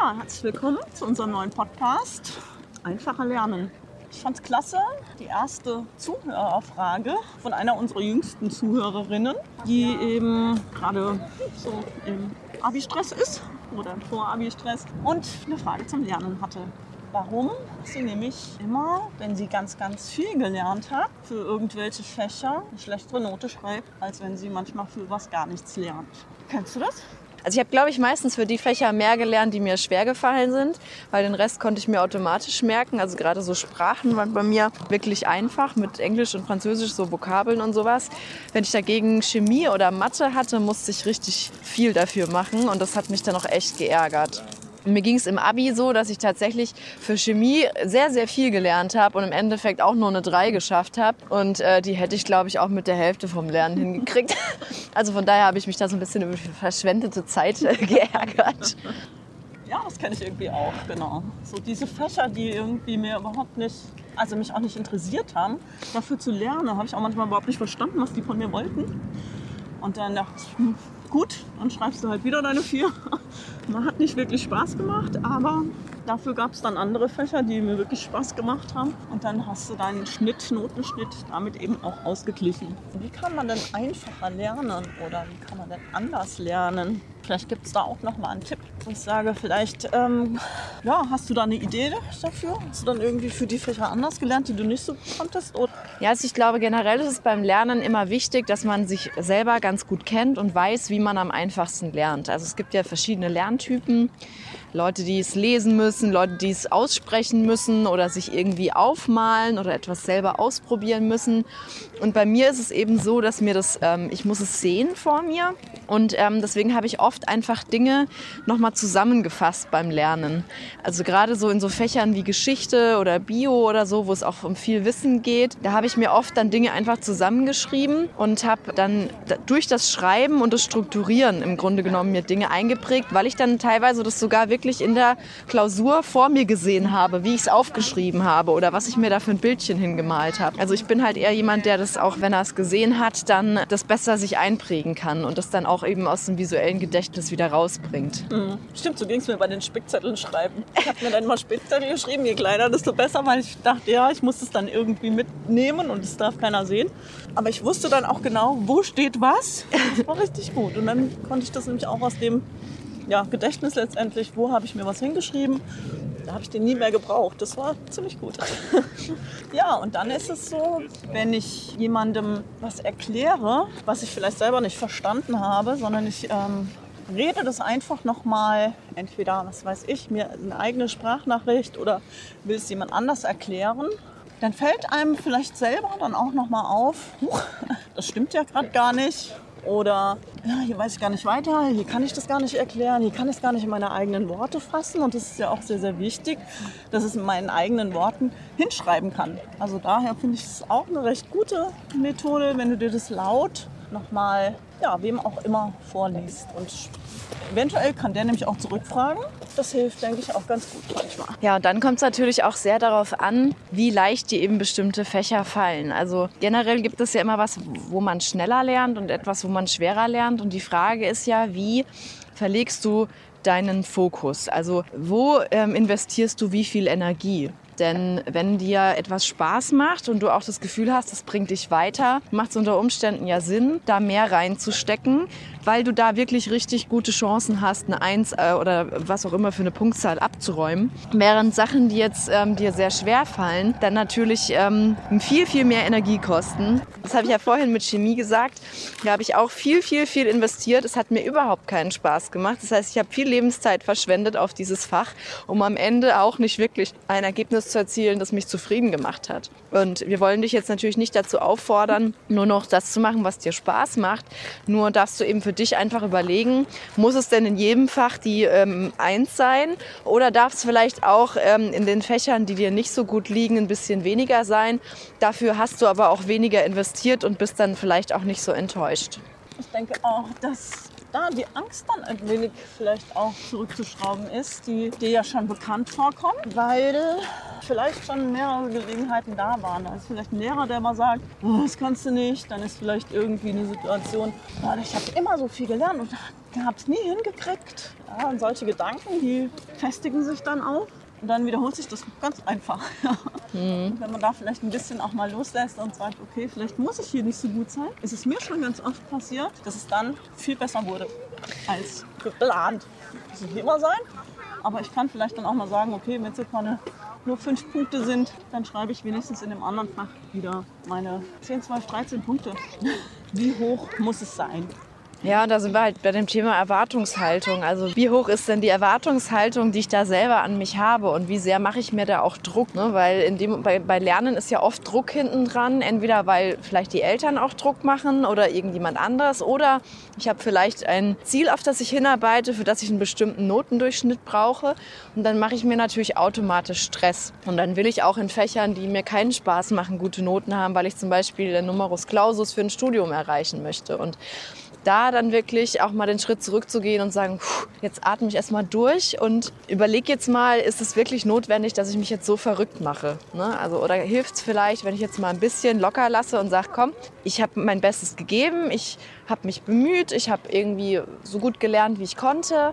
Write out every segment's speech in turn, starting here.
Ja, herzlich willkommen zu unserem neuen Podcast Einfacher Lernen. Ich fand es klasse, die erste Zuhörerfrage von einer unserer jüngsten Zuhörerinnen, die eben gerade so im Abi-Stress ist oder im Vor-Abi-Stress und eine Frage zum Lernen hatte. Warum sie nämlich immer, wenn sie ganz, ganz viel gelernt hat, für irgendwelche Fächer eine schlechtere Note schreibt, als wenn sie manchmal für was gar nichts lernt. Kennst du das? Also ich habe, glaube ich, meistens für die Fächer mehr gelernt, die mir schwer gefallen sind, weil den Rest konnte ich mir automatisch merken. Also gerade so Sprachen waren bei mir wirklich einfach mit Englisch und Französisch, so Vokabeln und sowas. Wenn ich dagegen Chemie oder Mathe hatte, musste ich richtig viel dafür machen und das hat mich dann auch echt geärgert. Mir ging es im Abi so, dass ich tatsächlich für Chemie sehr, sehr viel gelernt habe und im Endeffekt auch nur eine 3 geschafft habe. Und äh, die hätte ich, glaube ich, auch mit der Hälfte vom Lernen hingekriegt. Also von daher habe ich mich da so ein bisschen über verschwendete Zeit äh, geärgert. Ja, das kenne ich irgendwie auch, genau. So diese Fächer, die irgendwie mir überhaupt nicht, also mich auch nicht interessiert haben, dafür zu lernen, habe ich auch manchmal überhaupt nicht verstanden, was die von mir wollten. Und dann dachte ich, hm, gut, dann schreibst du halt wieder deine vier. Man hat nicht wirklich Spaß gemacht, aber dafür gab es dann andere Fächer, die mir wirklich Spaß gemacht haben. Und dann hast du deinen Schnitt, Notenschnitt damit eben auch ausgeglichen. Wie kann man denn einfacher lernen oder wie kann man denn anders lernen? Vielleicht gibt es da auch noch mal einen Tipp. Ich sage, vielleicht ähm, ja, hast du da eine Idee dafür? Hast du dann irgendwie für die Fächer anders gelernt, die du nicht so konntest? Oder? Ja, also ich glaube, generell ist es beim Lernen immer wichtig, dass man sich selber ganz gut kennt und weiß, wie man am einfachsten lernt. Also es gibt ja verschiedene Lerntypen. Leute, die es lesen müssen, Leute, die es aussprechen müssen oder sich irgendwie aufmalen oder etwas selber ausprobieren müssen. Und bei mir ist es eben so, dass mir das, ähm, ich muss es sehen vor mir und ähm, deswegen habe ich oft einfach Dinge nochmal zusammengefasst beim Lernen. Also gerade so in so Fächern wie Geschichte oder Bio oder so, wo es auch um viel Wissen geht, da habe ich mir oft dann Dinge einfach zusammengeschrieben und habe dann durch das Schreiben und das Strukturieren im Grunde genommen mir Dinge eingeprägt, weil ich dann teilweise das sogar wirklich in der Klausur vor mir gesehen habe, wie ich es aufgeschrieben habe oder was ich mir da für ein Bildchen hingemalt habe. Also ich bin halt eher jemand, der das auch, wenn er es gesehen hat, dann das besser sich einprägen kann und das dann auch eben aus dem visuellen Gedächtnis wieder rausbringt. Mhm. Stimmt, so ging es mir bei den Spickzetteln schreiben. Ich habe mir dann mal Spickzettel geschrieben, je kleiner, desto besser, weil ich dachte, ja, ich muss es dann irgendwie mitnehmen und es darf keiner sehen. Aber ich wusste dann auch genau, wo steht was. Das war richtig gut. Und dann konnte ich das nämlich auch aus dem ja, Gedächtnis letztendlich, wo habe ich mir was hingeschrieben. Da habe ich den nie mehr gebraucht. Das war ziemlich gut. ja, und dann ist es so, wenn ich jemandem was erkläre, was ich vielleicht selber nicht verstanden habe, sondern ich ähm, rede das einfach nochmal, entweder, was weiß ich, mir eine eigene Sprachnachricht oder will es jemand anders erklären, dann fällt einem vielleicht selber dann auch nochmal auf, das stimmt ja gerade gar nicht. Oder ja, hier weiß ich gar nicht weiter, hier kann ich das gar nicht erklären, hier kann ich es gar nicht in meine eigenen Worte fassen. Und das ist ja auch sehr, sehr wichtig, dass ich es in meinen eigenen Worten hinschreiben kann. Also daher finde ich es auch eine recht gute Methode, wenn du dir das laut nochmal, ja, wem auch immer vorliest. Und eventuell kann der nämlich auch zurückfragen. Das hilft, denke ich, auch ganz gut manchmal. Ja, und dann kommt es natürlich auch sehr darauf an, wie leicht dir eben bestimmte Fächer fallen. Also generell gibt es ja immer was, wo man schneller lernt und etwas, wo man schwerer lernt. Und die Frage ist ja, wie verlegst du deinen Fokus? Also wo ähm, investierst du wie viel Energie? Denn wenn dir etwas Spaß macht und du auch das Gefühl hast, es bringt dich weiter, macht es unter Umständen ja Sinn, da mehr reinzustecken, weil du da wirklich richtig gute Chancen hast, eine Eins äh, oder was auch immer für eine Punktzahl abzuräumen. Während Sachen, die jetzt ähm, dir sehr schwer fallen, dann natürlich ähm, viel, viel mehr Energie kosten. Das habe ich ja vorhin mit Chemie gesagt. Da habe ich auch viel, viel, viel investiert. Es hat mir überhaupt keinen Spaß gemacht. Das heißt, ich habe viel Lebenszeit verschwendet auf dieses Fach, um am Ende auch nicht wirklich ein Ergebnis zu erzielen, das mich zufrieden gemacht hat. Und wir wollen dich jetzt natürlich nicht dazu auffordern, nur noch das zu machen, was dir Spaß macht. Nur darfst du eben für dich einfach überlegen, muss es denn in jedem Fach die ähm, Eins sein? Oder darf es vielleicht auch ähm, in den Fächern, die dir nicht so gut liegen, ein bisschen weniger sein? Dafür hast du aber auch weniger investiert und bist dann vielleicht auch nicht so enttäuscht. Ich denke auch, dass da die Angst dann ein wenig vielleicht auch zurückzuschrauben ist, die dir ja schon bekannt vorkommt, weil vielleicht schon mehrere Gelegenheiten da waren. Da ist vielleicht ein Lehrer, der mal sagt, oh, das kannst du nicht. Dann ist vielleicht irgendwie eine Situation, oh, ich habe immer so viel gelernt und habe es nie hingekriegt. Ja, und solche Gedanken, die festigen sich dann auch. Und dann wiederholt sich das ganz einfach. Mhm. Wenn man da vielleicht ein bisschen auch mal loslässt und sagt, okay, vielleicht muss ich hier nicht so gut sein, ist es mir schon ganz oft passiert, dass es dann viel besser wurde als geplant. Das muss nicht immer sein, aber ich kann vielleicht dann auch mal sagen, okay, wenn es jetzt mal nur fünf Punkte sind, dann schreibe ich wenigstens in dem anderen Fach wieder meine 10, 12, 13 Punkte. Wie hoch muss es sein? Ja, da sind wir halt bei dem Thema Erwartungshaltung. Also wie hoch ist denn die Erwartungshaltung, die ich da selber an mich habe und wie sehr mache ich mir da auch Druck? Ne? Weil in dem, bei, bei Lernen ist ja oft Druck hinten dran, entweder weil vielleicht die Eltern auch Druck machen oder irgendjemand anderes oder ich habe vielleicht ein Ziel, auf das ich hinarbeite, für das ich einen bestimmten Notendurchschnitt brauche und dann mache ich mir natürlich automatisch Stress. Und dann will ich auch in Fächern, die mir keinen Spaß machen, gute Noten haben, weil ich zum Beispiel den Numerus Clausus für ein Studium erreichen möchte. Und da dann wirklich auch mal den Schritt zurückzugehen und sagen, jetzt atme ich erstmal durch und überlege jetzt mal, ist es wirklich notwendig, dass ich mich jetzt so verrückt mache? Ne? Also, oder hilft es vielleicht, wenn ich jetzt mal ein bisschen locker lasse und sage, komm, ich habe mein Bestes gegeben, ich habe mich bemüht, ich habe irgendwie so gut gelernt, wie ich konnte.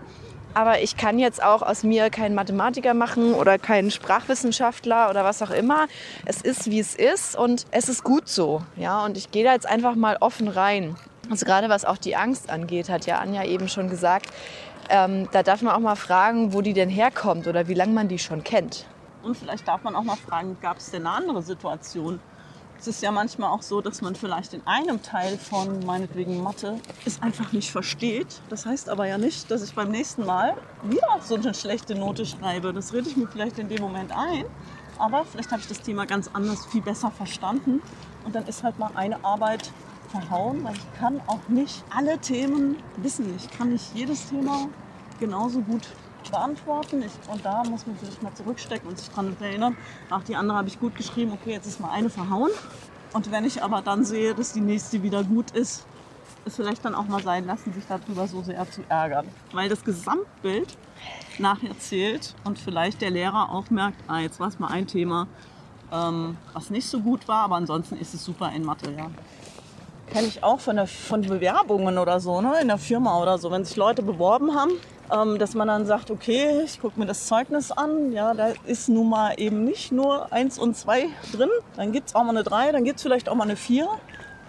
Aber ich kann jetzt auch aus mir keinen Mathematiker machen oder keinen Sprachwissenschaftler oder was auch immer. Es ist, wie es ist und es ist gut so. Ja? Und ich gehe da jetzt einfach mal offen rein. Also gerade was auch die Angst angeht, hat ja Anja eben schon gesagt, ähm, da darf man auch mal fragen, wo die denn herkommt oder wie lange man die schon kennt. Und vielleicht darf man auch mal fragen, gab es denn eine andere Situation? Es ist ja manchmal auch so, dass man vielleicht in einem Teil von meinetwegen Mathe es einfach nicht versteht. Das heißt aber ja nicht, dass ich beim nächsten Mal wieder so eine schlechte Note schreibe. Das rede ich mir vielleicht in dem Moment ein. Aber vielleicht habe ich das Thema ganz anders, viel besser verstanden. Und dann ist halt mal eine Arbeit verhauen, weil ich kann auch nicht alle Themen wissen. Ich kann nicht jedes Thema genauso gut beantworten. Ich, und da muss man sich mal zurückstecken und sich daran erinnern, ach, die andere habe ich gut geschrieben, okay, jetzt ist mal eine verhauen. Und wenn ich aber dann sehe, dass die nächste wieder gut ist, ist vielleicht dann auch mal sein lassen, sich darüber so sehr zu ärgern. Weil das Gesamtbild nachher zählt und vielleicht der Lehrer auch merkt, ah, jetzt war es mal ein Thema, ähm, was nicht so gut war, aber ansonsten ist es super in Mathe, ja kenne ich auch von, der, von Bewerbungen oder so, ne, in der Firma oder so, wenn sich Leute beworben haben, ähm, dass man dann sagt, okay, ich gucke mir das Zeugnis an, ja, da ist nun mal eben nicht nur eins und zwei drin, dann gibt es auch mal eine drei, dann gibt es vielleicht auch mal eine vier,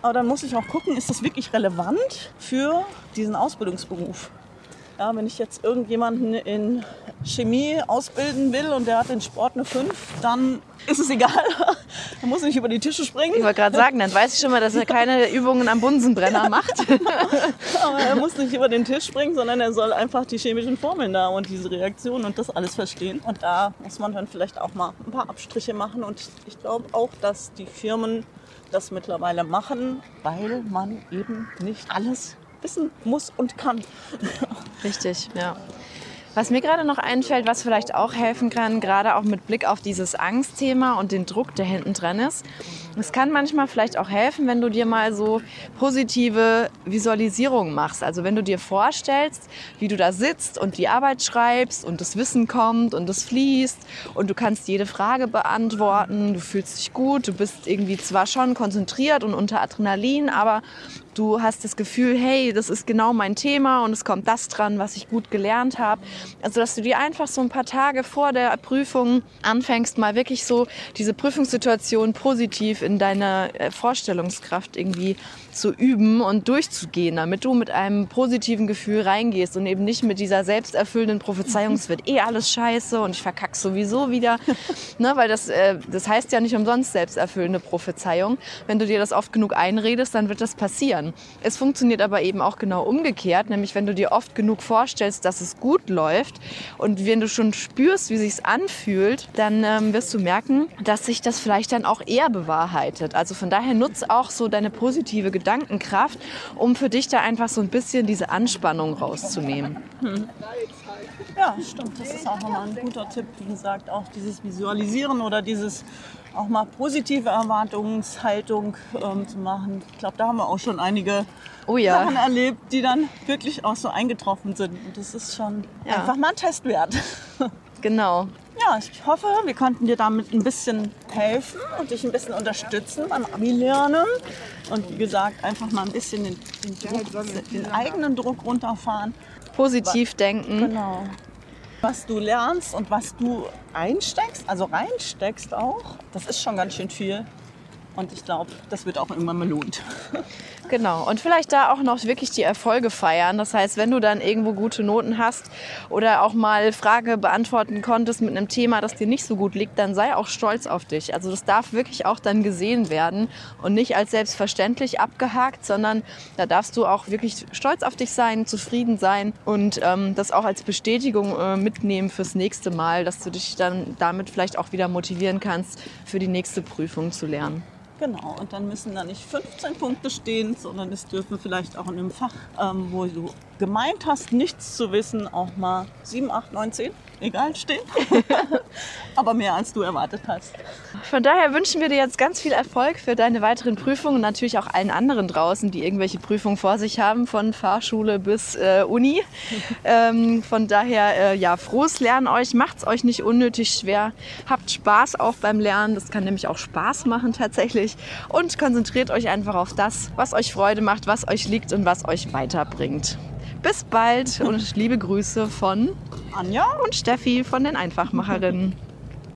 aber dann muss ich auch gucken, ist das wirklich relevant für diesen Ausbildungsberuf? Ja, wenn ich jetzt irgendjemanden in Chemie ausbilden will und der hat in Sport eine 5, dann ist es egal. Er muss nicht über die Tische springen. Ich wollte gerade sagen, dann weiß ich schon mal, dass er keine Übungen am Bunsenbrenner macht. Aber er muss nicht über den Tisch springen, sondern er soll einfach die chemischen Formeln da und diese Reaktionen und das alles verstehen. Und da muss man dann vielleicht auch mal ein paar Abstriche machen. Und ich glaube auch, dass die Firmen das mittlerweile machen, weil man eben nicht alles wissen muss und kann. Richtig, ja. Was mir gerade noch einfällt, was vielleicht auch helfen kann, gerade auch mit Blick auf dieses Angstthema und den Druck, der hinten dran ist. Es kann manchmal vielleicht auch helfen, wenn du dir mal so positive Visualisierungen machst. Also wenn du dir vorstellst, wie du da sitzt und die Arbeit schreibst und das Wissen kommt und es fließt und du kannst jede Frage beantworten, du fühlst dich gut, du bist irgendwie zwar schon konzentriert und unter Adrenalin, aber du hast das Gefühl, hey, das ist genau mein Thema und es kommt das dran, was ich gut gelernt habe. Also, dass du dir einfach so ein paar Tage vor der Prüfung anfängst, mal wirklich so diese Prüfungssituation positiv in deiner äh, Vorstellungskraft irgendwie zu üben und durchzugehen, damit du mit einem positiven Gefühl reingehst und eben nicht mit dieser selbsterfüllenden Prophezeiung, es wird eh alles scheiße und ich verkack sowieso wieder. ne, weil das, äh, das heißt ja nicht umsonst selbsterfüllende Prophezeiung. Wenn du dir das oft genug einredest, dann wird das passieren. Es funktioniert aber eben auch genau umgekehrt, nämlich wenn du dir oft genug vorstellst, dass es gut läuft und wenn du schon spürst, wie sich's anfühlt, dann ähm, wirst du merken, dass sich das vielleicht dann auch eher bewahrheitet. Also von daher nutz auch so deine positive Gedanken Gedankenkraft, um für dich da einfach so ein bisschen diese Anspannung rauszunehmen. Hm. Ja, stimmt. Das ist auch nochmal ein guter Tipp. Wie gesagt, auch dieses Visualisieren oder dieses auch mal positive Erwartungshaltung ähm, zu machen. Ich glaube, da haben wir auch schon einige oh ja. Sachen erlebt, die dann wirklich auch so eingetroffen sind. Und das ist schon ja. einfach mal ein Test wert. Genau. Ja, ich hoffe, wir konnten dir damit ein bisschen helfen und dich ein bisschen unterstützen beim Abi-Lernen. Und wie gesagt, einfach mal ein bisschen den, den, Druck, den eigenen Druck runterfahren. Positiv denken. Genau. Was du lernst und was du einsteckst, also reinsteckst auch, das ist schon ganz schön viel. Und ich glaube, das wird auch irgendwann belohnt. Genau. Und vielleicht da auch noch wirklich die Erfolge feiern. Das heißt, wenn du dann irgendwo gute Noten hast oder auch mal Frage beantworten konntest mit einem Thema, das dir nicht so gut liegt, dann sei auch stolz auf dich. Also das darf wirklich auch dann gesehen werden und nicht als selbstverständlich abgehakt, sondern da darfst du auch wirklich stolz auf dich sein, zufrieden sein und ähm, das auch als Bestätigung äh, mitnehmen fürs nächste Mal, dass du dich dann damit vielleicht auch wieder motivieren kannst, für die nächste Prüfung zu lernen. Genau, und dann müssen da nicht 15 Punkte stehen, sondern es dürfen vielleicht auch in einem Fach, ähm, wo du gemeint hast, nichts zu wissen, auch mal 7, 8, 9, 10, egal, stehen. Aber mehr als du erwartet hast. Von daher wünschen wir dir jetzt ganz viel Erfolg für deine weiteren Prüfungen und natürlich auch allen anderen draußen, die irgendwelche Prüfungen vor sich haben, von Fahrschule bis äh, Uni. ähm, von daher, äh, ja, frohes Lernen euch, macht's euch nicht unnötig schwer, habt Spaß auch beim Lernen, das kann nämlich auch Spaß machen tatsächlich und konzentriert euch einfach auf das, was euch Freude macht, was euch liegt und was euch weiterbringt. Bis bald und liebe Grüße von Anja und Steffi von den Einfachmacherinnen.